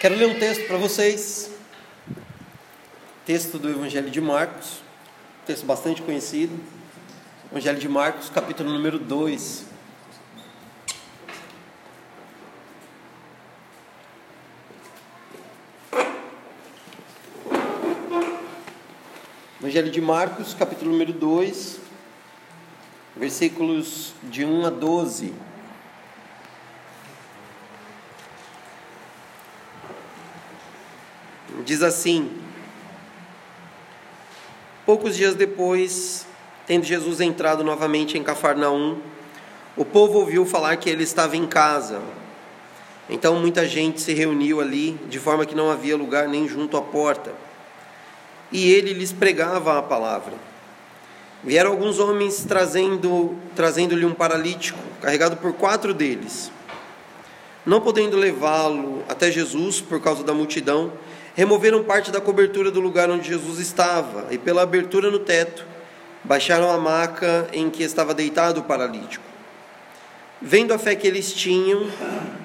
Quero ler um texto para vocês. Texto do Evangelho de Marcos, texto bastante conhecido. Evangelho de Marcos, capítulo número 2. Evangelho de Marcos, capítulo número 2, versículos de 1 a 12. Diz assim: Poucos dias depois, tendo Jesus entrado novamente em Cafarnaum, o povo ouviu falar que ele estava em casa. Então muita gente se reuniu ali, de forma que não havia lugar nem junto à porta. E ele lhes pregava a palavra. Vieram alguns homens trazendo trazendo-lhe um paralítico, carregado por quatro deles. Não podendo levá-lo até Jesus por causa da multidão, removeram parte da cobertura do lugar onde Jesus estava e pela abertura no teto baixaram a maca em que estava deitado o paralítico. Vendo a fé que eles tinham,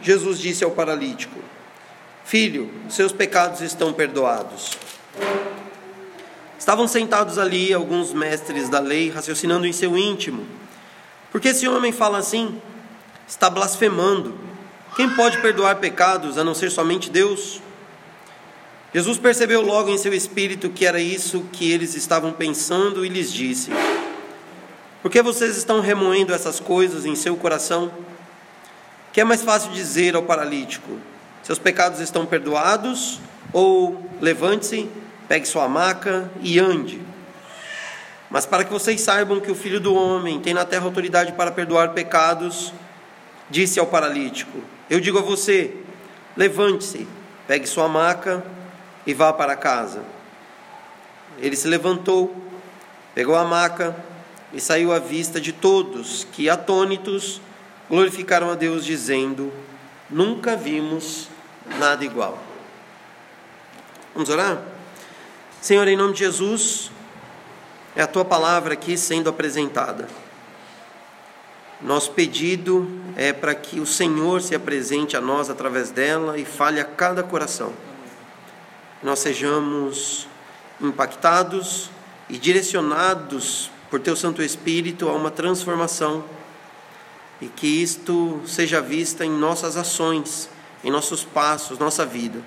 Jesus disse ao paralítico: Filho, seus pecados estão perdoados. Estavam sentados ali alguns mestres da lei, raciocinando em seu íntimo: Por que esse homem fala assim? Está blasfemando. Quem pode perdoar pecados a não ser somente Deus? Jesus percebeu logo em seu espírito que era isso que eles estavam pensando e lhes disse: Por que vocês estão remoendo essas coisas em seu coração? Que é mais fácil dizer ao paralítico: Seus pecados estão perdoados? Ou levante-se, pegue sua maca e ande. Mas para que vocês saibam que o Filho do Homem tem na terra autoridade para perdoar pecados, disse ao paralítico: Eu digo a você: levante-se, pegue sua maca e vá para casa. Ele se levantou, pegou a maca e saiu à vista de todos, que atônitos glorificaram a Deus, dizendo: Nunca vimos nada igual. Vamos orar? Senhor, em nome de Jesus, é a tua palavra aqui sendo apresentada. Nosso pedido é para que o Senhor se apresente a nós através dela e fale a cada coração nós sejamos impactados e direcionados por Teu Santo Espírito a uma transformação e que isto seja vista em nossas ações, em nossos passos, nossa vida.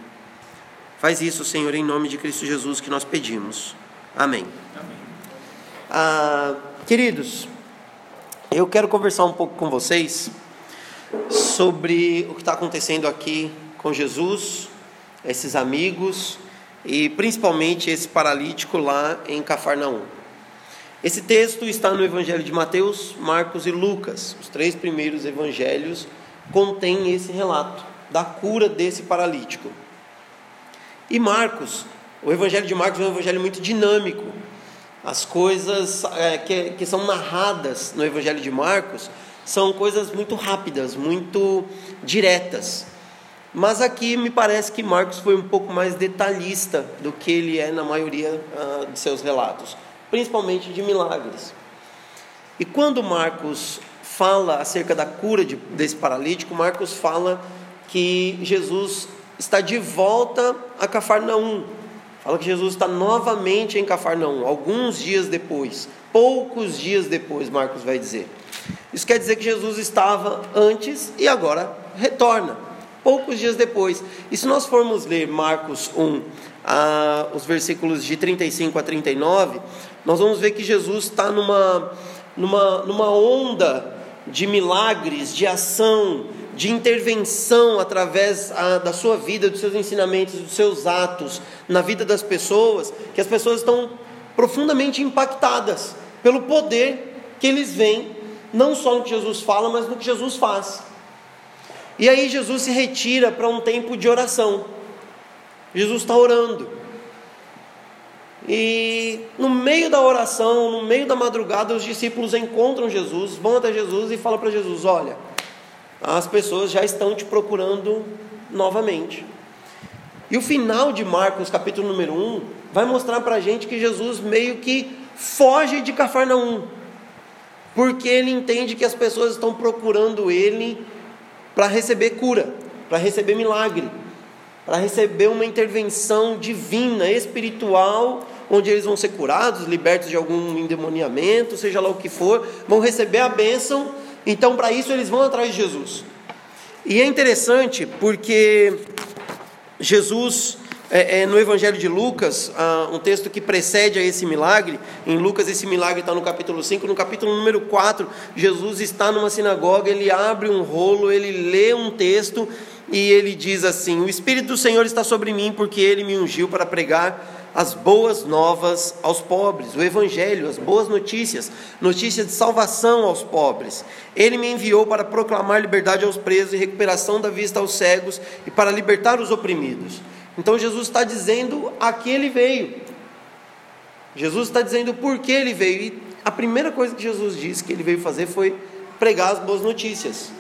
Faz isso, Senhor, em nome de Cristo Jesus que nós pedimos. Amém. Amém. Ah, queridos, eu quero conversar um pouco com vocês sobre o que está acontecendo aqui com Jesus, esses amigos e principalmente esse paralítico lá em Cafarnaum. Esse texto está no Evangelho de Mateus, Marcos e Lucas. Os três primeiros evangelhos contêm esse relato da cura desse paralítico. E Marcos, o Evangelho de Marcos é um evangelho muito dinâmico. As coisas é, que, que são narradas no Evangelho de Marcos são coisas muito rápidas, muito diretas. Mas aqui me parece que Marcos foi um pouco mais detalhista do que ele é na maioria uh, de seus relatos, principalmente de milagres. E quando Marcos fala acerca da cura de, desse paralítico, Marcos fala que Jesus está de volta a Cafarnaum. Fala que Jesus está novamente em Cafarnaum, alguns dias depois, poucos dias depois, Marcos vai dizer. Isso quer dizer que Jesus estava antes e agora retorna poucos dias depois. E se nós formos ler Marcos 1, ah, os versículos de 35 a 39, nós vamos ver que Jesus está numa, numa, numa onda de milagres, de ação, de intervenção através a, da sua vida, dos seus ensinamentos, dos seus atos na vida das pessoas, que as pessoas estão profundamente impactadas pelo poder que eles veem, não só no que Jesus fala, mas no que Jesus faz. E aí Jesus se retira para um tempo de oração. Jesus está orando. E no meio da oração, no meio da madrugada, os discípulos encontram Jesus, vão até Jesus e falam para Jesus: Olha, as pessoas já estão te procurando novamente. E o final de Marcos, capítulo número 1, vai mostrar para a gente que Jesus meio que foge de Cafarnaum, porque ele entende que as pessoas estão procurando ele para receber cura, para receber milagre. para receber uma intervenção divina, espiritual, onde eles vão ser curados, libertos de algum endemoniamento, seja lá o que for, vão receber a bênção. Então, para isso, eles vão atrás de Jesus. E é interessante porque Jesus é, é, no Evangelho de Lucas, ah, um texto que precede a esse milagre, em Lucas esse milagre está no capítulo 5, no capítulo número 4, Jesus está numa sinagoga, ele abre um rolo, ele lê um texto e ele diz assim: O Espírito do Senhor está sobre mim, porque ele me ungiu para pregar as boas novas aos pobres, o Evangelho, as boas notícias, notícias de salvação aos pobres. Ele me enviou para proclamar liberdade aos presos e recuperação da vista aos cegos e para libertar os oprimidos então Jesus está dizendo a que ele veio. Jesus está dizendo por que ele veio. E a primeira coisa que Jesus disse que ele veio fazer foi pregar as boas notícias.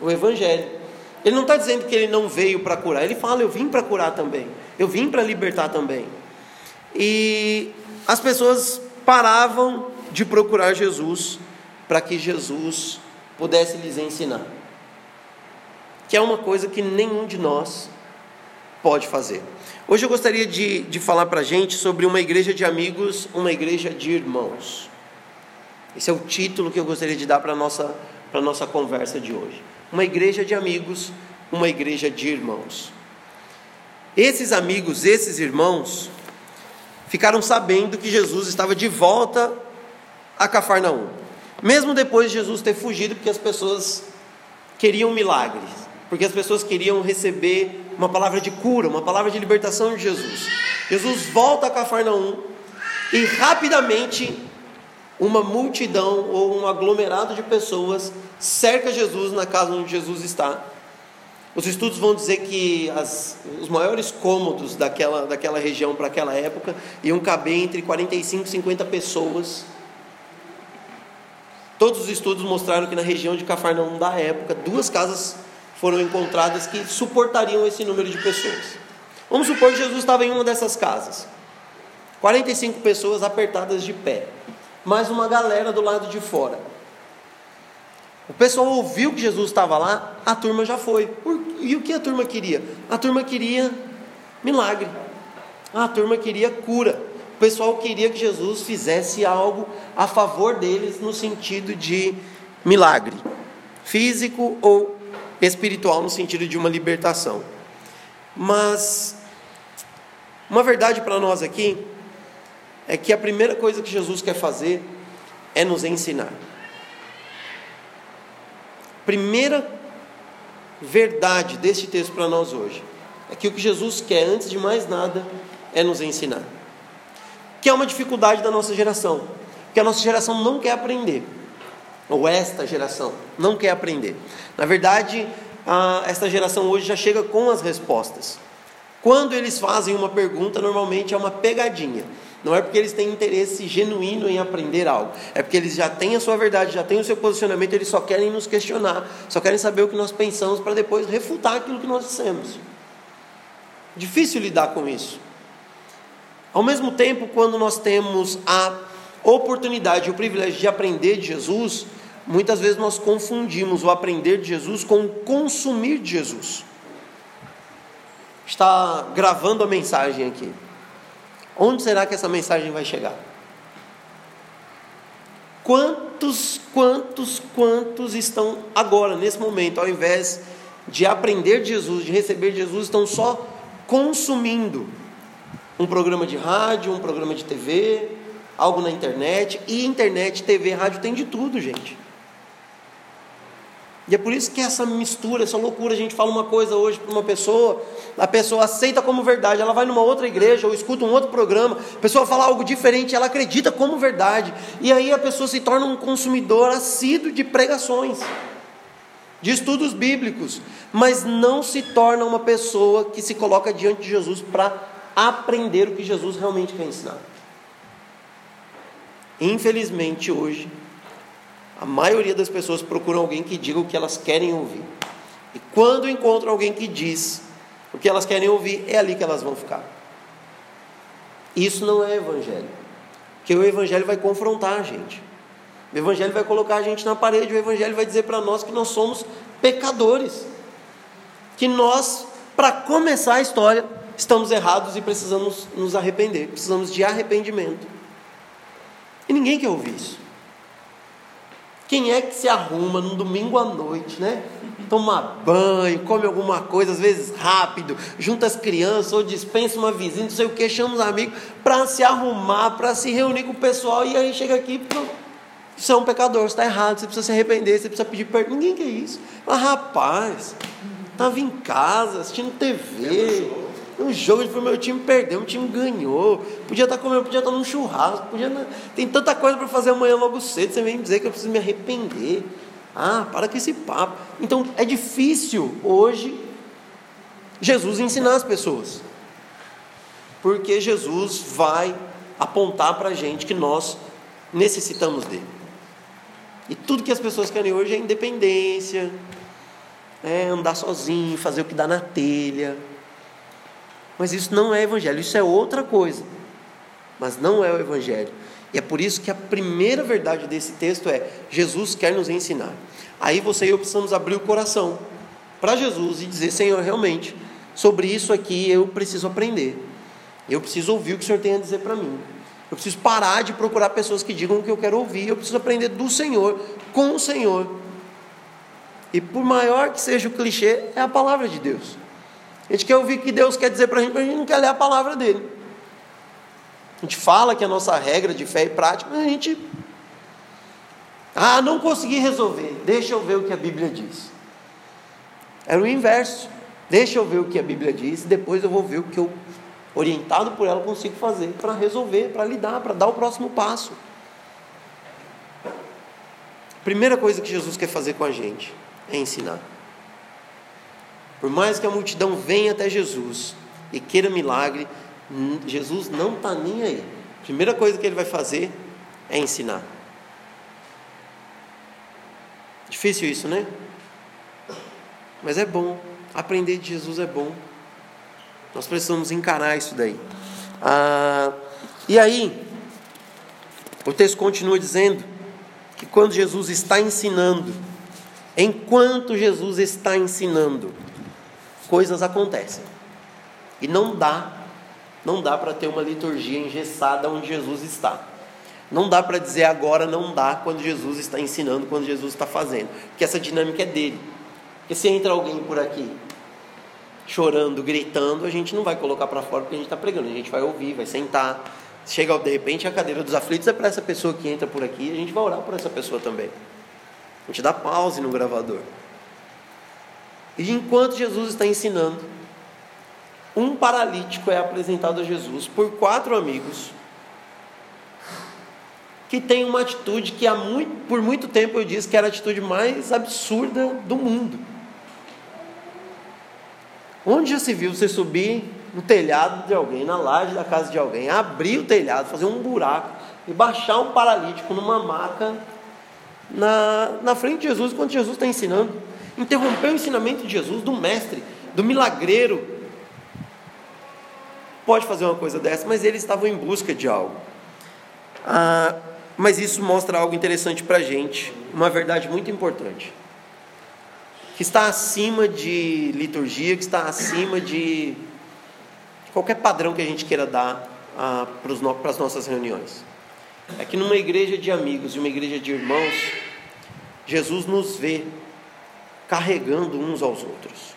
O Evangelho. Ele não está dizendo que ele não veio para curar. Ele fala, eu vim para curar também. Eu vim para libertar também. E as pessoas paravam de procurar Jesus para que Jesus pudesse lhes ensinar. Que é uma coisa que nenhum de nós pode fazer. Hoje eu gostaria de, de falar para a gente sobre uma igreja de amigos, uma igreja de irmãos. Esse é o título que eu gostaria de dar para a nossa, nossa conversa de hoje. Uma igreja de amigos, uma igreja de irmãos. Esses amigos, esses irmãos, ficaram sabendo que Jesus estava de volta a Cafarnaum. Mesmo depois de Jesus ter fugido, porque as pessoas queriam milagres, porque as pessoas queriam receber uma palavra de cura, uma palavra de libertação de Jesus. Jesus volta a Cafarnaum e rapidamente uma multidão ou um aglomerado de pessoas cerca Jesus na casa onde Jesus está. Os estudos vão dizer que as, os maiores cômodos daquela, daquela região para aquela época iam caber entre 45 e 50 pessoas. Todos os estudos mostraram que na região de Cafarnaum da época, duas casas foram encontradas que suportariam esse número de pessoas. Vamos supor que Jesus estava em uma dessas casas. 45 pessoas apertadas de pé, mais uma galera do lado de fora. O pessoal ouviu que Jesus estava lá, a turma já foi. E o que a turma queria? A turma queria milagre. A turma queria cura. O pessoal queria que Jesus fizesse algo a favor deles no sentido de milagre, físico ou espiritual no sentido de uma libertação. Mas uma verdade para nós aqui é que a primeira coisa que Jesus quer fazer é nos ensinar. Primeira verdade deste texto para nós hoje é que o que Jesus quer, antes de mais nada, é nos ensinar. Que é uma dificuldade da nossa geração, que a nossa geração não quer aprender ou esta geração, não quer aprender. Na verdade, esta geração hoje já chega com as respostas. Quando eles fazem uma pergunta, normalmente é uma pegadinha. Não é porque eles têm interesse genuíno em aprender algo, é porque eles já têm a sua verdade, já têm o seu posicionamento, eles só querem nos questionar, só querem saber o que nós pensamos para depois refutar aquilo que nós dissemos. Difícil lidar com isso. Ao mesmo tempo, quando nós temos a oportunidade, o privilégio de aprender de Jesus, muitas vezes nós confundimos o aprender de Jesus com o consumir de Jesus. Está gravando a mensagem aqui. Onde será que essa mensagem vai chegar? Quantos, quantos, quantos estão agora, nesse momento, ao invés de aprender de Jesus, de receber de Jesus, estão só consumindo um programa de rádio, um programa de TV, algo na internet, e internet, TV, rádio tem de tudo, gente. E é por isso que essa mistura, essa loucura, a gente fala uma coisa hoje para uma pessoa, a pessoa aceita como verdade, ela vai numa outra igreja ou escuta um outro programa, a pessoa fala algo diferente, ela acredita como verdade, e aí a pessoa se torna um consumidor assíduo de pregações, de estudos bíblicos, mas não se torna uma pessoa que se coloca diante de Jesus para aprender o que Jesus realmente quer ensinar. Infelizmente hoje a maioria das pessoas procuram alguém que diga o que elas querem ouvir. E quando encontram alguém que diz o que elas querem ouvir, é ali que elas vão ficar. Isso não é evangelho. Porque o evangelho vai confrontar a gente. O evangelho vai colocar a gente na parede, o evangelho vai dizer para nós que nós somos pecadores. Que nós para começar a história, estamos errados e precisamos nos arrepender, precisamos de arrependimento. E ninguém quer ouvir isso. Quem é que se arruma num domingo à noite, né? Toma banho, come alguma coisa, às vezes rápido, junta as crianças ou dispensa uma vizinha, não sei o que, chama os amigos para se arrumar, para se reunir com o pessoal e aí chega aqui, você é um pecador, você está errado, você precisa se arrepender, você precisa pedir perdão. Ninguém quer isso. Mas rapaz, estava em casa, assistindo TV. Um jogo de meu time perdeu, o time ganhou. Podia estar tá comendo, podia estar tá num churrasco, podia. Tem tanta coisa para fazer amanhã logo cedo. Você vem dizer que eu preciso me arrepender. Ah, para com esse papo. Então é difícil hoje Jesus ensinar as pessoas. Porque Jesus vai apontar para a gente que nós necessitamos dele. E tudo que as pessoas querem hoje é independência, é andar sozinho, fazer o que dá na telha. Mas isso não é evangelho, isso é outra coisa. Mas não é o evangelho. E é por isso que a primeira verdade desse texto é: Jesus quer nos ensinar. Aí você e eu precisamos abrir o coração para Jesus e dizer: Senhor, realmente, sobre isso aqui eu preciso aprender. Eu preciso ouvir o que o Senhor tem a dizer para mim. Eu preciso parar de procurar pessoas que digam o que eu quero ouvir. Eu preciso aprender do Senhor, com o Senhor. E por maior que seja o clichê, é a palavra de Deus. A gente quer ouvir o que Deus quer dizer para a gente, mas a gente não quer ler a palavra dele. A gente fala que a nossa regra de fé e prática, mas a gente. Ah, não consegui resolver. Deixa eu ver o que a Bíblia diz. Era o inverso. Deixa eu ver o que a Bíblia diz, depois eu vou ver o que eu, orientado por ela, consigo fazer para resolver, para lidar, para dar o próximo passo. Primeira coisa que Jesus quer fazer com a gente é ensinar. Por mais que a multidão venha até Jesus e queira milagre, Jesus não está nem aí. A primeira coisa que ele vai fazer é ensinar. Difícil isso, né? Mas é bom. Aprender de Jesus é bom. Nós precisamos encarar isso daí. Ah, e aí, o texto continua dizendo que quando Jesus está ensinando, enquanto Jesus está ensinando, coisas acontecem. E não dá, não dá para ter uma liturgia engessada onde Jesus está. Não dá para dizer agora não dá quando Jesus está ensinando, quando Jesus está fazendo. Porque essa dinâmica é dele. Porque se entra alguém por aqui chorando, gritando, a gente não vai colocar para fora porque a gente está pregando. A gente vai ouvir, vai sentar. Chega de repente a cadeira dos aflitos é para essa pessoa que entra por aqui, a gente vai orar por essa pessoa também. A gente dá pause no gravador. E enquanto Jesus está ensinando, um paralítico é apresentado a Jesus por quatro amigos que tem uma atitude que há muito, por muito tempo eu disse que era a atitude mais absurda do mundo. Onde já se viu você subir no telhado de alguém, na laje da casa de alguém, abrir o telhado, fazer um buraco e baixar um paralítico numa maca na, na frente de Jesus, quando Jesus está ensinando? Interrompeu o ensinamento de Jesus, do mestre, do milagreiro. Pode fazer uma coisa dessa, mas eles estavam em busca de algo. Ah, mas isso mostra algo interessante para a gente, uma verdade muito importante, que está acima de liturgia, que está acima de qualquer padrão que a gente queira dar ah, para as nossas reuniões. É que numa igreja de amigos e uma igreja de irmãos, Jesus nos vê carregando uns aos outros.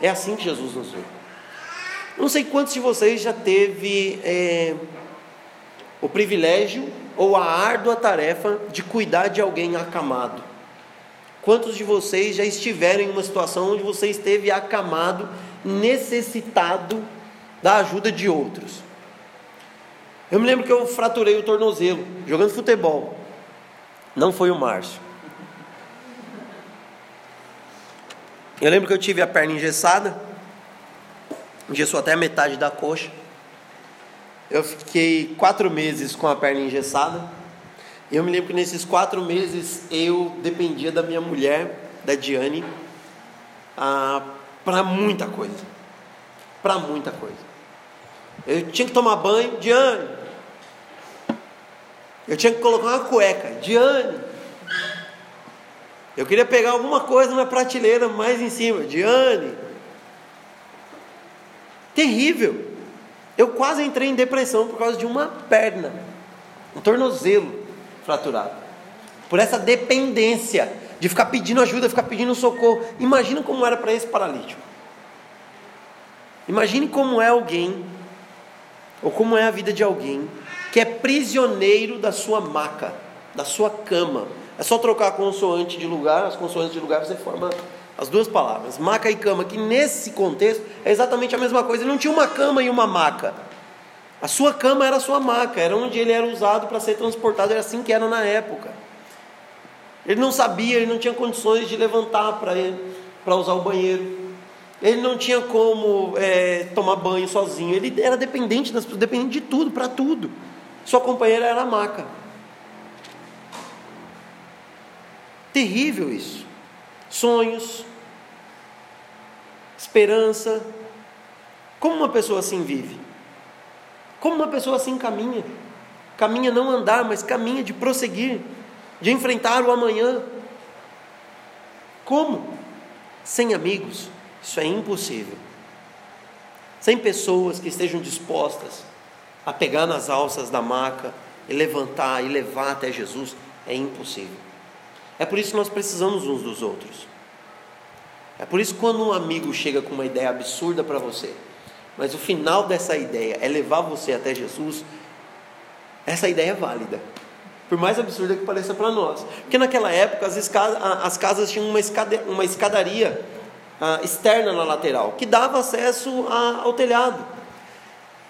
É assim que Jesus nos vê. Não sei quantos de vocês já teve é, o privilégio ou a árdua tarefa de cuidar de alguém acamado. Quantos de vocês já estiveram em uma situação onde você esteve acamado, necessitado da ajuda de outros? Eu me lembro que eu fraturei o tornozelo jogando futebol. Não foi o Márcio. Eu lembro que eu tive a perna engessada, engessou até a metade da coxa. Eu fiquei quatro meses com a perna engessada. Eu me lembro que nesses quatro meses eu dependia da minha mulher, da Diane, ah, para muita coisa. Para muita coisa. Eu tinha que tomar banho, Diane. Eu tinha que colocar uma cueca, Diane. Eu queria pegar alguma coisa na prateleira mais em cima. Diane, Terrível. Eu quase entrei em depressão por causa de uma perna, um tornozelo fraturado. Por essa dependência de ficar pedindo ajuda, ficar pedindo socorro. Imagina como era para esse paralítico. Imagine como é alguém, ou como é a vida de alguém, que é prisioneiro da sua maca, da sua cama. É só trocar a consoante de lugar, as consoantes de lugar você forma as duas palavras, maca e cama, que nesse contexto é exatamente a mesma coisa. Ele não tinha uma cama e uma maca. A sua cama era a sua maca, era onde ele era usado para ser transportado, era assim que era na época. Ele não sabia, ele não tinha condições de levantar para ele, para usar o banheiro. Ele não tinha como é, tomar banho sozinho. Ele era dependente das pessoas, dependente de tudo, para tudo. Sua companheira era a maca. Terrível isso. Sonhos, esperança. Como uma pessoa assim vive? Como uma pessoa assim caminha? Caminha não andar, mas caminha de prosseguir, de enfrentar o amanhã. Como? Sem amigos. Isso é impossível. Sem pessoas que estejam dispostas a pegar nas alças da maca e levantar e levar até Jesus, é impossível. É por isso que nós precisamos uns dos outros. É por isso que quando um amigo chega com uma ideia absurda para você, mas o final dessa ideia é levar você até Jesus, essa ideia é válida. Por mais absurda que pareça para nós. Porque naquela época as, as casas tinham uma, escada, uma escadaria uh, externa na lateral, que dava acesso a, ao telhado.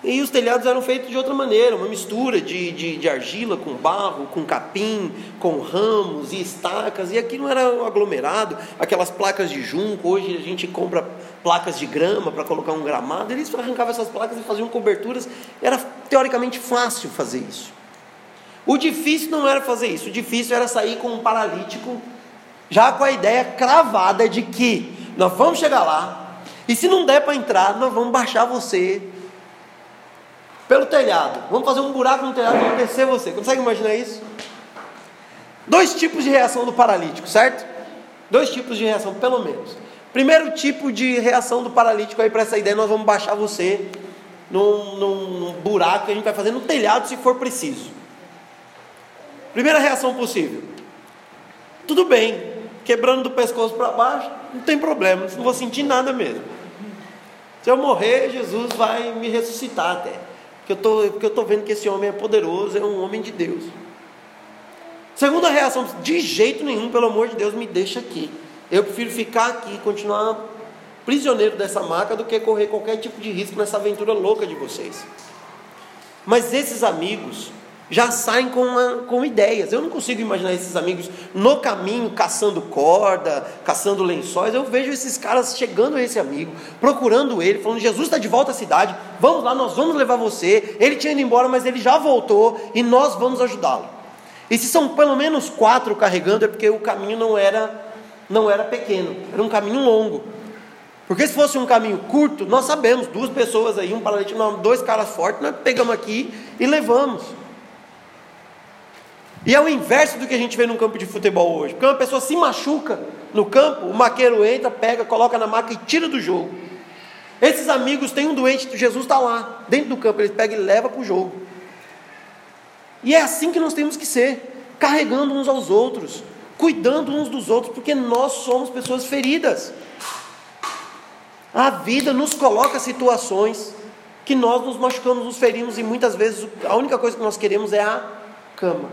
E os telhados eram feitos de outra maneira, uma mistura de, de, de, argila com barro, com capim, com ramos e estacas, e aqui não era aglomerado, aquelas placas de junco, hoje a gente compra placas de grama para colocar um gramado, eles arrancavam essas placas e faziam coberturas, era teoricamente fácil fazer isso. O difícil não era fazer isso, o difícil era sair com um paralítico, já com a ideia cravada de que nós vamos chegar lá, e se não der para entrar, nós vamos baixar você pelo telhado. Vamos fazer um buraco no telhado para descer você. Consegue imaginar isso? Dois tipos de reação do paralítico, certo? Dois tipos de reação, pelo menos. Primeiro tipo de reação do paralítico aí para essa ideia, nós vamos baixar você num, num, num buraco que a gente vai fazer no telhado se for preciso. Primeira reação possível. Tudo bem, quebrando do pescoço para baixo, não tem problema, não vou sentir nada mesmo. Se eu morrer, Jesus vai me ressuscitar até. Porque eu tô, porque eu estou vendo que esse homem é poderoso, é um homem de Deus. Segunda reação, de jeito nenhum, pelo amor de Deus, me deixa aqui. Eu prefiro ficar aqui, continuar prisioneiro dessa marca, do que correr qualquer tipo de risco nessa aventura louca de vocês. Mas esses amigos já saem com, uma, com ideias. Eu não consigo imaginar esses amigos no caminho caçando corda, caçando lençóis. Eu vejo esses caras chegando a esse amigo, procurando ele, falando: Jesus está de volta à cidade, vamos lá, nós vamos levar você. Ele tinha ido embora, mas ele já voltou e nós vamos ajudá-lo. E se são pelo menos quatro carregando, é porque o caminho não era, não era pequeno, era um caminho longo. Porque se fosse um caminho curto, nós sabemos, duas pessoas aí, um paralítico, dois caras fortes, nós pegamos aqui e levamos. E é o inverso do que a gente vê no campo de futebol hoje. Porque uma pessoa se machuca no campo, o maqueiro entra, pega, coloca na maca e tira do jogo. Esses amigos têm um doente, Jesus está lá, dentro do campo, eles pegam e levam para o jogo. E é assim que nós temos que ser, carregando uns aos outros, cuidando uns dos outros, porque nós somos pessoas feridas. A vida nos coloca situações que nós nos machucamos, nos ferimos e muitas vezes a única coisa que nós queremos é a cama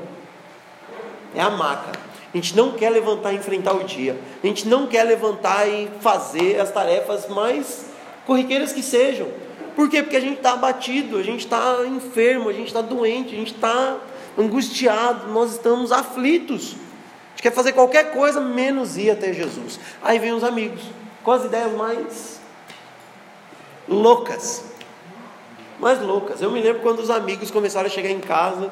é a maca. A gente não quer levantar e enfrentar o dia. A gente não quer levantar e fazer as tarefas mais corriqueiras que sejam. Por quê? Porque a gente está abatido, a gente está enfermo, a gente está doente, a gente está angustiado, nós estamos aflitos. A gente quer fazer qualquer coisa menos ir até Jesus. Aí vem os amigos, com as ideias mais loucas. Mais loucas. Eu me lembro quando os amigos começaram a chegar em casa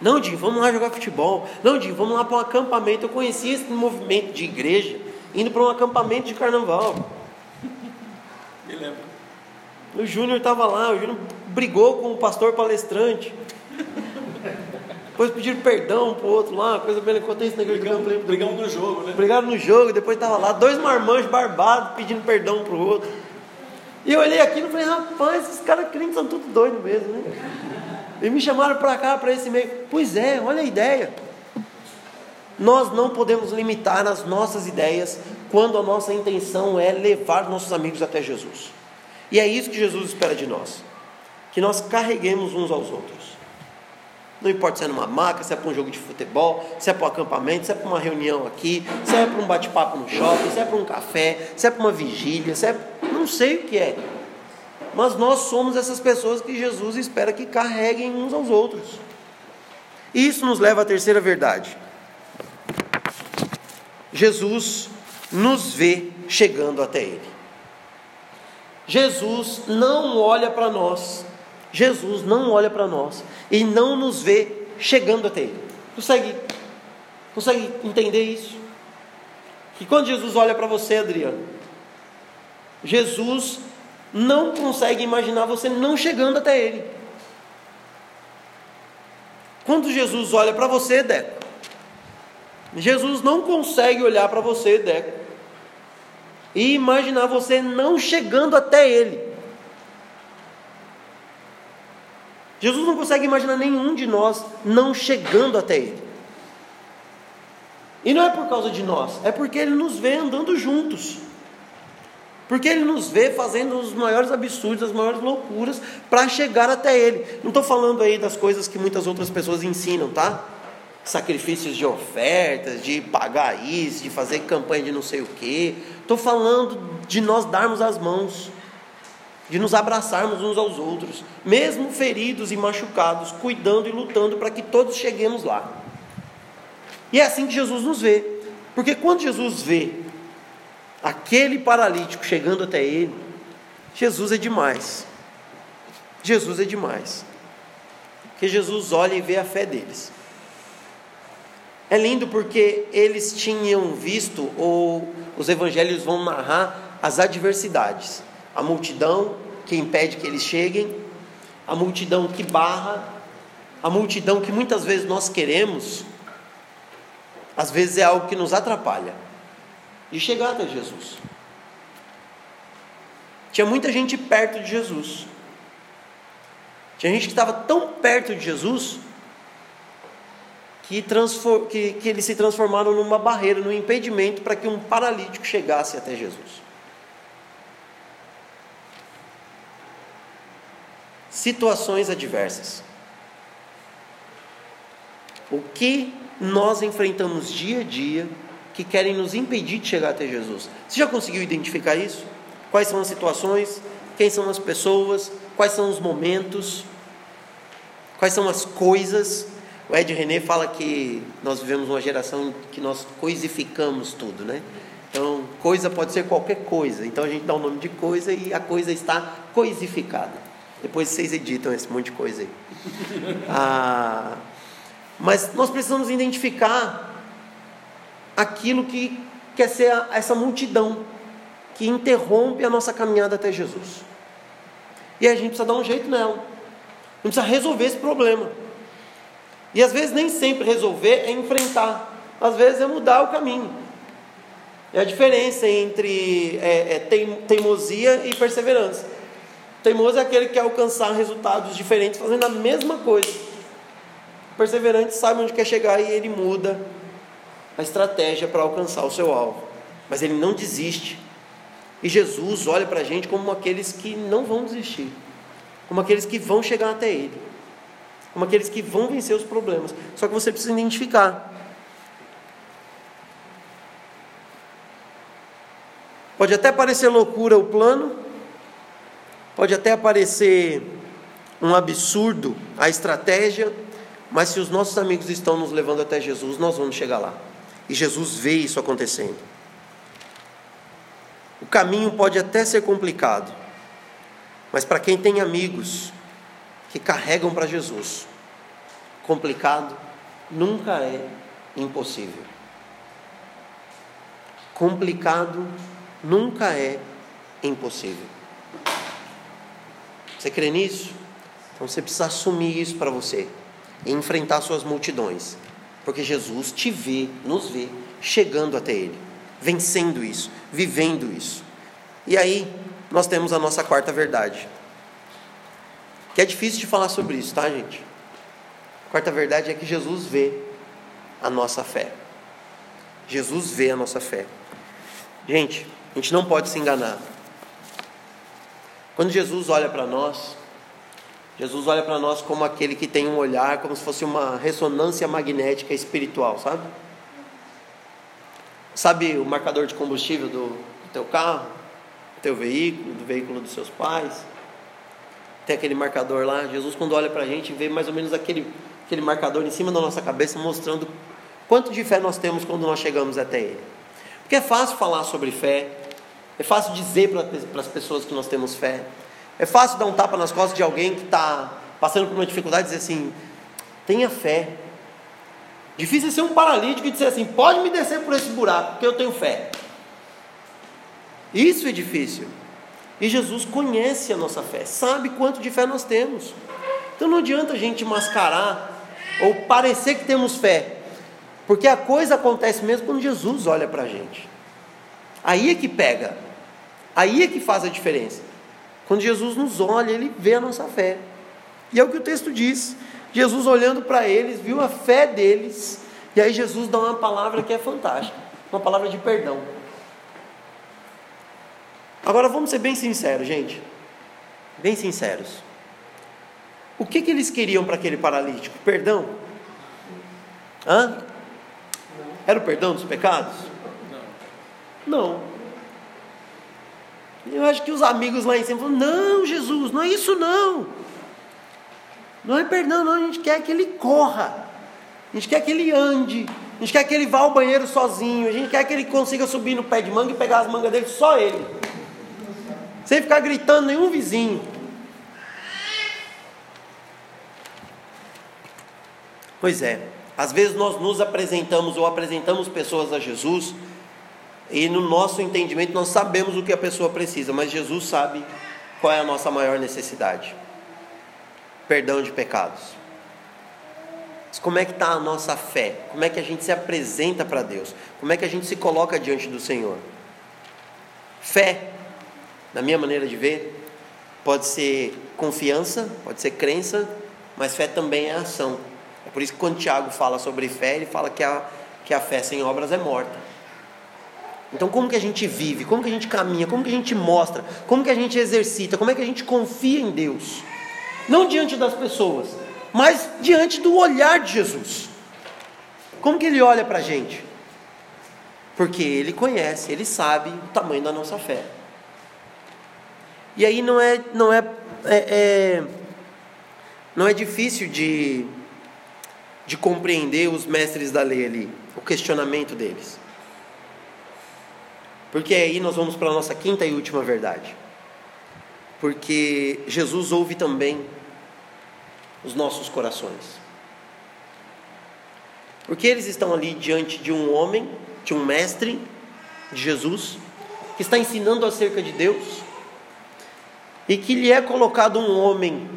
não, Dinho, vamos lá jogar futebol. Não, Dinho, vamos lá para um acampamento. Eu conheci esse movimento de igreja indo para um acampamento de carnaval. Me lembro. O Júnior estava lá, o Júnior brigou com o pastor palestrante. Depois pediram perdão pro outro lá, coisa bem contei isso na igreja Brigamos, do brigamos no jogo, né? Brigaram no jogo, depois estava lá, dois marmanjos barbados pedindo perdão pro outro. E eu olhei aquilo e falei, rapaz, esses caras crentes são tudo doidos mesmo, né? E me chamaram para cá, para esse meio. Pois é, olha a ideia. Nós não podemos limitar as nossas ideias quando a nossa intenção é levar nossos amigos até Jesus. E é isso que Jesus espera de nós: que nós carreguemos uns aos outros. Não importa se é numa maca, se é para um jogo de futebol, se é para um acampamento, se é para uma reunião aqui, se é para um bate-papo no shopping, se é para um café, se é para uma vigília, se é. Não sei o que é. Mas nós somos essas pessoas que Jesus espera que carreguem uns aos outros. E isso nos leva à terceira verdade. Jesus nos vê chegando até Ele. Jesus não olha para nós, Jesus não olha para nós e não nos vê chegando até Ele. Consegue, consegue entender isso? Que quando Jesus olha para você, Adriano, Jesus não consegue imaginar você não chegando até Ele. Quando Jesus olha para você, Deco, Jesus não consegue olhar para você, Deco, e imaginar você não chegando até Ele. Jesus não consegue imaginar nenhum de nós não chegando até Ele. E não é por causa de nós, é porque Ele nos vê andando juntos. Porque Ele nos vê fazendo os maiores absurdos, as maiores loucuras para chegar até Ele. Não estou falando aí das coisas que muitas outras pessoas ensinam, tá? sacrifícios de ofertas, de pagar isso, de fazer campanha de não sei o quê. Estou falando de nós darmos as mãos, de nos abraçarmos uns aos outros, mesmo feridos e machucados, cuidando e lutando para que todos cheguemos lá. E é assim que Jesus nos vê, porque quando Jesus vê aquele paralítico chegando até ele, Jesus é demais. Jesus é demais. Porque Jesus olha e vê a fé deles. É lindo porque eles tinham visto, ou os evangelhos vão narrar, as adversidades. A multidão que impede que eles cheguem, a multidão que barra, a multidão que muitas vezes nós queremos, às vezes é algo que nos atrapalha de chegar até Jesus. Tinha muita gente perto de Jesus. Tinha gente que estava tão perto de Jesus que, que, que eles se transformaram numa barreira, num impedimento para que um paralítico chegasse até Jesus. Situações adversas. O que nós enfrentamos dia a dia que querem nos impedir de chegar até Jesus? Você já conseguiu identificar isso? Quais são as situações? Quem são as pessoas? Quais são os momentos? Quais são as coisas o Ed René fala que nós vivemos uma geração que nós coisificamos tudo, né? Então, coisa pode ser qualquer coisa. Então a gente dá o nome de coisa e a coisa está coisificada. Depois vocês editam esse monte de coisa aí. Ah, mas nós precisamos identificar aquilo que quer ser essa multidão que interrompe a nossa caminhada até Jesus. E a gente precisa dar um jeito nela. A gente precisa resolver esse problema. E às vezes nem sempre resolver é enfrentar, às vezes é mudar o caminho. É a diferença entre é, é, teimosia e perseverança. Teimoso é aquele que quer alcançar resultados diferentes fazendo a mesma coisa. O perseverante sabe onde quer chegar e ele muda a estratégia para alcançar o seu alvo. Mas ele não desiste. E Jesus olha para a gente como aqueles que não vão desistir, como aqueles que vão chegar até Ele como aqueles que vão vencer os problemas. Só que você precisa identificar. Pode até parecer loucura o plano, pode até parecer um absurdo a estratégia, mas se os nossos amigos estão nos levando até Jesus, nós vamos chegar lá. E Jesus vê isso acontecendo. O caminho pode até ser complicado, mas para quem tem amigos, que carregam para Jesus. Complicado nunca é impossível. Complicado nunca é impossível. Você crê nisso? Então você precisa assumir isso para você e enfrentar suas multidões, porque Jesus te vê, nos vê, chegando até Ele, vencendo isso, vivendo isso. E aí, nós temos a nossa quarta verdade. Que é difícil de falar sobre isso, tá, gente? A quarta verdade é que Jesus vê a nossa fé. Jesus vê a nossa fé. Gente, a gente não pode se enganar. Quando Jesus olha para nós, Jesus olha para nós como aquele que tem um olhar como se fosse uma ressonância magnética espiritual, sabe? Sabe o marcador de combustível do, do teu carro, do teu veículo, do veículo dos seus pais? Tem aquele marcador lá. Jesus, quando olha para a gente, vê mais ou menos aquele, aquele marcador em cima da nossa cabeça, mostrando quanto de fé nós temos quando nós chegamos até Ele. Porque é fácil falar sobre fé, é fácil dizer para as pessoas que nós temos fé, é fácil dar um tapa nas costas de alguém que está passando por uma dificuldade e dizer assim: tenha fé. Difícil é ser um paralítico e dizer assim: pode me descer por esse buraco, porque eu tenho fé. Isso é difícil. E Jesus conhece a nossa fé, sabe quanto de fé nós temos. Então não adianta a gente mascarar ou parecer que temos fé, porque a coisa acontece mesmo quando Jesus olha para a gente. Aí é que pega, aí é que faz a diferença. Quando Jesus nos olha, ele vê a nossa fé. E é o que o texto diz. Jesus olhando para eles, viu a fé deles, e aí Jesus dá uma palavra que é fantástica, uma palavra de perdão. Agora vamos ser bem sinceros, gente. Bem sinceros. O que, que eles queriam para aquele paralítico? Perdão? Hã? Era o perdão dos pecados? Não. Eu acho que os amigos lá em cima falam: Não, Jesus, não é isso não. Não é perdão, não. A gente quer que ele corra. A gente quer que ele ande. A gente quer que ele vá ao banheiro sozinho. A gente quer que ele consiga subir no pé de manga e pegar as mangas dele, só ele. Sem ficar gritando nenhum vizinho. Pois é. Às vezes nós nos apresentamos ou apresentamos pessoas a Jesus e no nosso entendimento nós sabemos o que a pessoa precisa, mas Jesus sabe qual é a nossa maior necessidade: perdão de pecados. Mas como é que está a nossa fé? Como é que a gente se apresenta para Deus? Como é que a gente se coloca diante do Senhor? Fé, na minha maneira de ver, pode ser confiança, pode ser crença, mas fé também é ação. É por isso que quando Tiago fala sobre fé, ele fala que a, que a fé sem obras é morta. Então, como que a gente vive? Como que a gente caminha? Como que a gente mostra? Como que a gente exercita? Como é que a gente confia em Deus? Não diante das pessoas, mas diante do olhar de Jesus. Como que ele olha para a gente? Porque ele conhece, ele sabe o tamanho da nossa fé. E aí não é, não é, é, é não é difícil de de compreender os mestres da lei ali, o questionamento deles. Porque aí nós vamos para a nossa quinta e última verdade. Porque Jesus ouve também os nossos corações. Porque eles estão ali diante de um homem, de um mestre, de Jesus, que está ensinando acerca de Deus, e que lhe é colocado um homem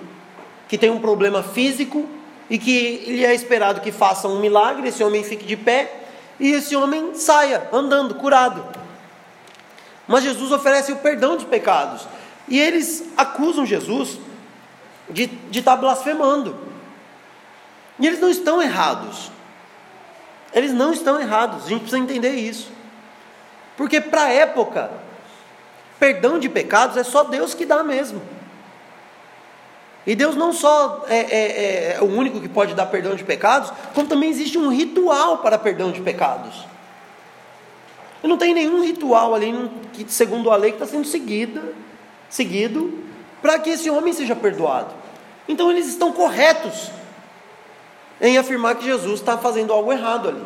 que tem um problema físico e que lhe é esperado que faça um milagre, esse homem fique de pé e esse homem saia andando, curado. Mas Jesus oferece o perdão dos pecados. E eles acusam Jesus de, de estar blasfemando. E eles não estão errados. Eles não estão errados. A gente precisa entender isso. Porque para a época, perdão de pecados é só Deus que dá mesmo. E Deus não só é, é, é, o único que pode dar perdão de pecados, como também existe um ritual para perdão de pecados. E não tem nenhum ritual ali, que, segundo a lei, que está sendo seguida, seguido para que esse homem seja perdoado. Então eles estão corretos em afirmar que Jesus está fazendo algo errado ali.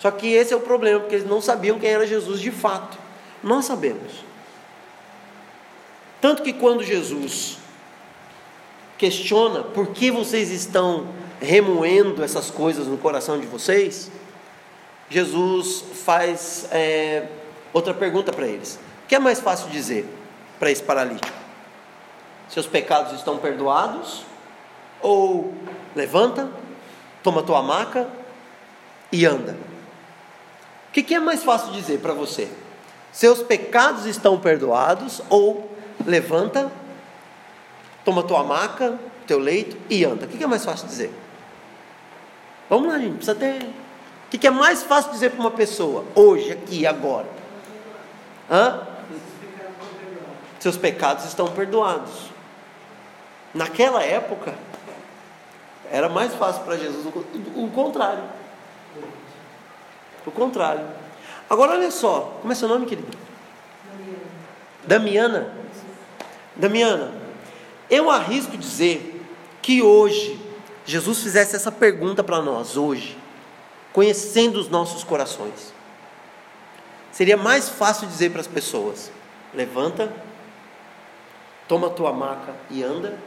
Só que esse é o problema, porque eles não sabiam quem era Jesus de fato. Nós sabemos. Tanto que quando Jesus questiona por que vocês estão remoendo essas coisas no coração de vocês, Jesus faz é, outra pergunta para eles. O que é mais fácil dizer para esse paralítico? Seus pecados estão perdoados? Ou levanta, toma tua maca e anda? O que, que é mais fácil dizer para você? Seus pecados estão perdoados, ou levanta, toma tua maca, teu leito e anda. O que é mais fácil dizer? Vamos lá, gente, precisa ter. O que é mais fácil dizer para uma pessoa, hoje, aqui, agora? Hã? Seus pecados estão perdoados. Naquela época, era mais fácil para Jesus o, o contrário. O contrário. Agora olha só, como é seu nome, querido? Damiana. Damiana, eu arrisco dizer que hoje Jesus fizesse essa pergunta para nós hoje, conhecendo os nossos corações. Seria mais fácil dizer para as pessoas: levanta, toma a tua maca e anda,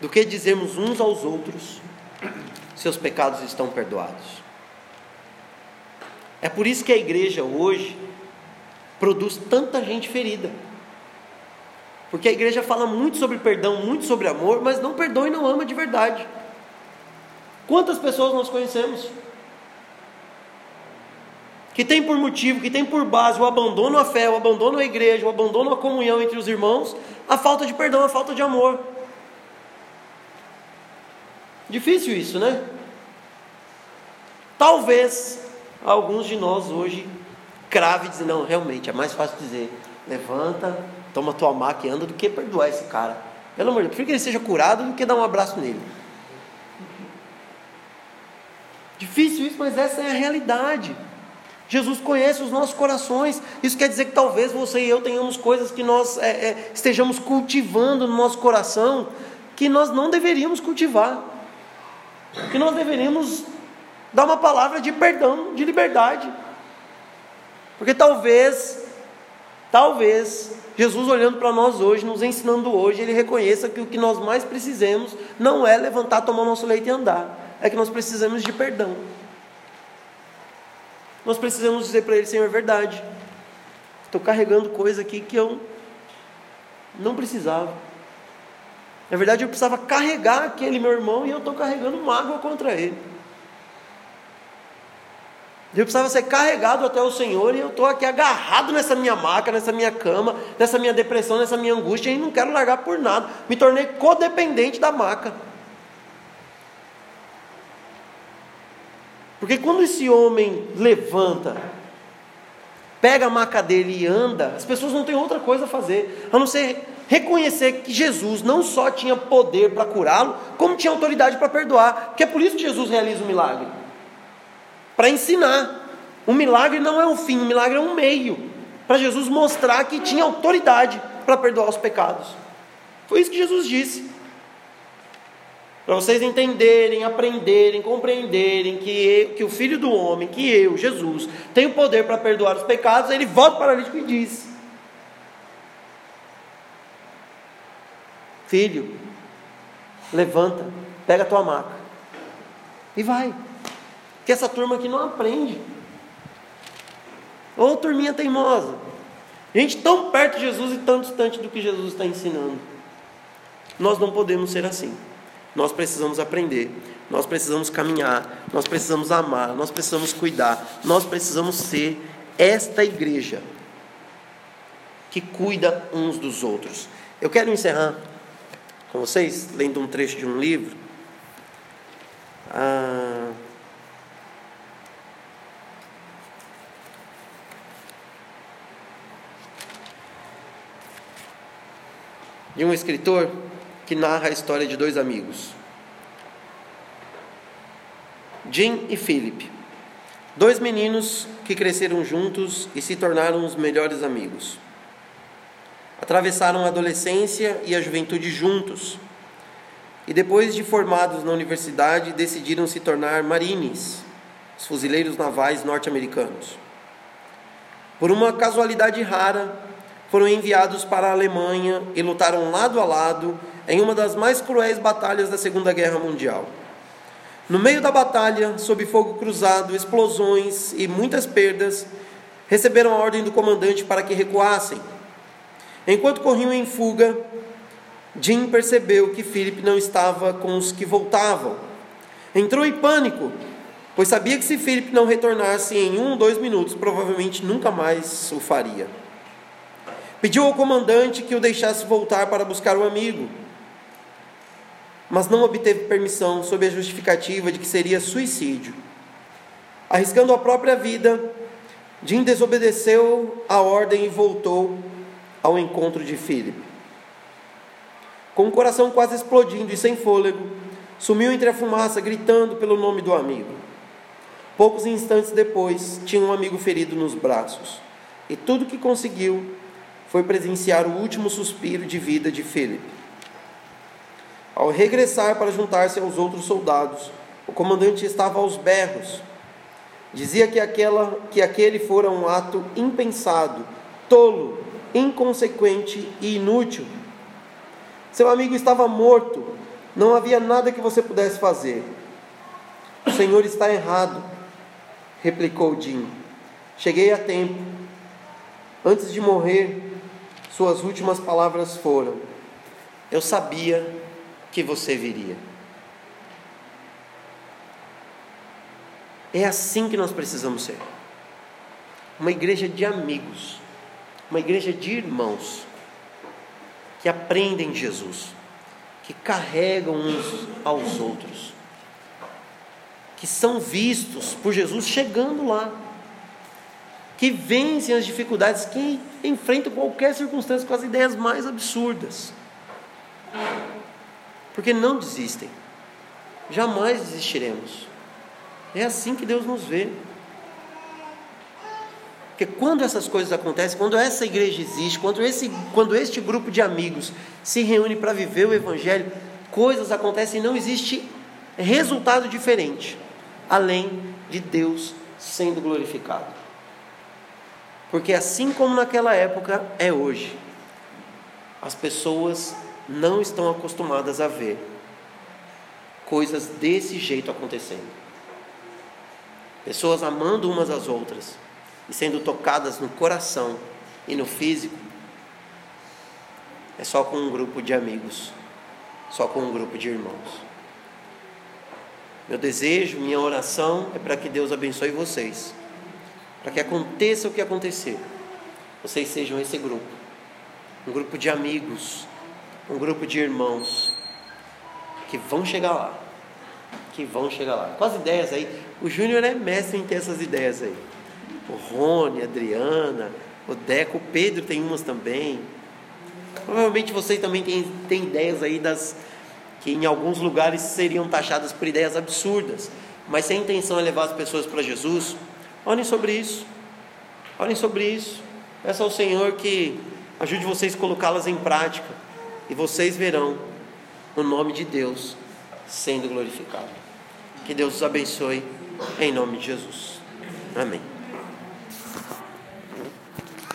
do que dizermos uns aos outros: seus pecados estão perdoados. É por isso que a igreja hoje produz tanta gente ferida. Porque a igreja fala muito sobre perdão, muito sobre amor, mas não perdoa e não ama de verdade. Quantas pessoas nós conhecemos? Que tem por motivo, que tem por base o abandono à fé, o abandono à igreja, o abandono à comunhão entre os irmãos, a falta de perdão, a falta de amor. Difícil isso, né? Talvez alguns de nós hoje crave e não, realmente, é mais fácil dizer, levanta, toma tua maca e anda, do que perdoar esse cara. Pelo amor de Deus, prefiro que ele seja curado do que dar um abraço nele. Difícil isso, mas essa é a realidade. Jesus conhece os nossos corações. Isso quer dizer que talvez você e eu tenhamos coisas que nós é, é, estejamos cultivando no nosso coração que nós não deveríamos cultivar. Que nós deveríamos dar uma palavra de perdão, de liberdade. Porque talvez, talvez, Jesus olhando para nós hoje, nos ensinando hoje, ele reconheça que o que nós mais precisamos não é levantar, tomar nosso leite e andar é que nós precisamos de perdão. Nós precisamos dizer para Ele, Senhor, é verdade. Estou carregando coisa aqui que eu não precisava. Na verdade, eu precisava carregar aquele meu irmão e eu estou carregando mágoa contra ele. Eu precisava ser carregado até o Senhor e eu estou aqui agarrado nessa minha maca, nessa minha cama, nessa minha depressão, nessa minha angústia e não quero largar por nada. Me tornei codependente da maca. Porque quando esse homem levanta, pega a maca dele e anda, as pessoas não têm outra coisa a fazer, a não ser reconhecer que Jesus não só tinha poder para curá-lo, como tinha autoridade para perdoar. Que é por isso que Jesus realiza o milagre para ensinar. O milagre não é um fim, o milagre é um meio para Jesus mostrar que tinha autoridade para perdoar os pecados. Foi isso que Jesus disse. Para vocês entenderem, aprenderem, compreenderem que, que o Filho do Homem, que eu, Jesus, tenho poder para perdoar os pecados, ele volta para o paralítico e diz: Filho, levanta, pega a tua maca e vai. Que essa turma aqui não aprende. Ô turminha teimosa. Gente tão perto de Jesus e tão distante do que Jesus está ensinando. Nós não podemos ser assim. Nós precisamos aprender, nós precisamos caminhar, nós precisamos amar, nós precisamos cuidar, nós precisamos ser esta igreja que cuida uns dos outros. Eu quero encerrar com vocês lendo um trecho de um livro. Ah, de um escritor que narra a história de dois amigos, Jim e Philip, dois meninos que cresceram juntos e se tornaram os melhores amigos. Atravessaram a adolescência e a juventude juntos. E depois de formados na universidade, decidiram se tornar marines, os fuzileiros navais norte-americanos. Por uma casualidade rara, foram enviados para a Alemanha e lutaram lado a lado em uma das mais cruéis batalhas da Segunda Guerra Mundial. No meio da batalha, sob fogo cruzado, explosões e muitas perdas, receberam a ordem do comandante para que recuassem. Enquanto corriam em fuga, Jim percebeu que Philip não estava com os que voltavam. Entrou em pânico pois sabia que se Filipe não retornasse em um, dois minutos, provavelmente nunca mais o faria. Pediu ao comandante que o deixasse voltar para buscar o amigo, mas não obteve permissão sob a justificativa de que seria suicídio. Arriscando a própria vida, Jim desobedeceu a ordem e voltou ao encontro de Filipe. Com o coração quase explodindo e sem fôlego, sumiu entre a fumaça, gritando pelo nome do amigo. Poucos instantes depois, tinha um amigo ferido nos braços, e tudo que conseguiu foi presenciar o último suspiro de vida de Filipe. Ao regressar para juntar-se aos outros soldados, o comandante estava aos berros. Dizia que, aquela, que aquele fora um ato impensado, tolo, inconsequente e inútil. Seu amigo estava morto, não havia nada que você pudesse fazer. O senhor está errado, replicou Jim. Cheguei a tempo. Antes de morrer, suas últimas palavras foram: Eu sabia que você viria. É assim que nós precisamos ser. Uma igreja de amigos, uma igreja de irmãos que aprendem Jesus, que carregam uns aos outros, que são vistos por Jesus chegando lá, que vencem as dificuldades, que enfrentam qualquer circunstância com as ideias mais absurdas. Porque não desistem. Jamais desistiremos. É assim que Deus nos vê. Porque quando essas coisas acontecem, quando essa igreja existe, quando, esse, quando este grupo de amigos se reúne para viver o Evangelho, coisas acontecem e não existe resultado diferente, além de Deus sendo glorificado. Porque assim como naquela época, é hoje. As pessoas não estão acostumadas a ver coisas desse jeito acontecendo. Pessoas amando umas às outras e sendo tocadas no coração e no físico. É só com um grupo de amigos, só com um grupo de irmãos. Meu desejo, minha oração é para que Deus abençoe vocês para que aconteça o que acontecer, vocês sejam esse grupo, um grupo de amigos, um grupo de irmãos que vão chegar lá, que vão chegar lá. Com as ideias aí, o Júnior é mestre em ter essas ideias aí. O Rony, a Adriana, o Deco, o Pedro tem umas também. Provavelmente vocês também têm, têm ideias aí das que em alguns lugares seriam taxadas por ideias absurdas, mas se a intenção é levar as pessoas para Jesus, Orem sobre isso. Orem sobre isso. Peça ao Senhor que ajude vocês a colocá-las em prática. E vocês verão o nome de Deus sendo glorificado. Que Deus os abençoe em nome de Jesus. Amém.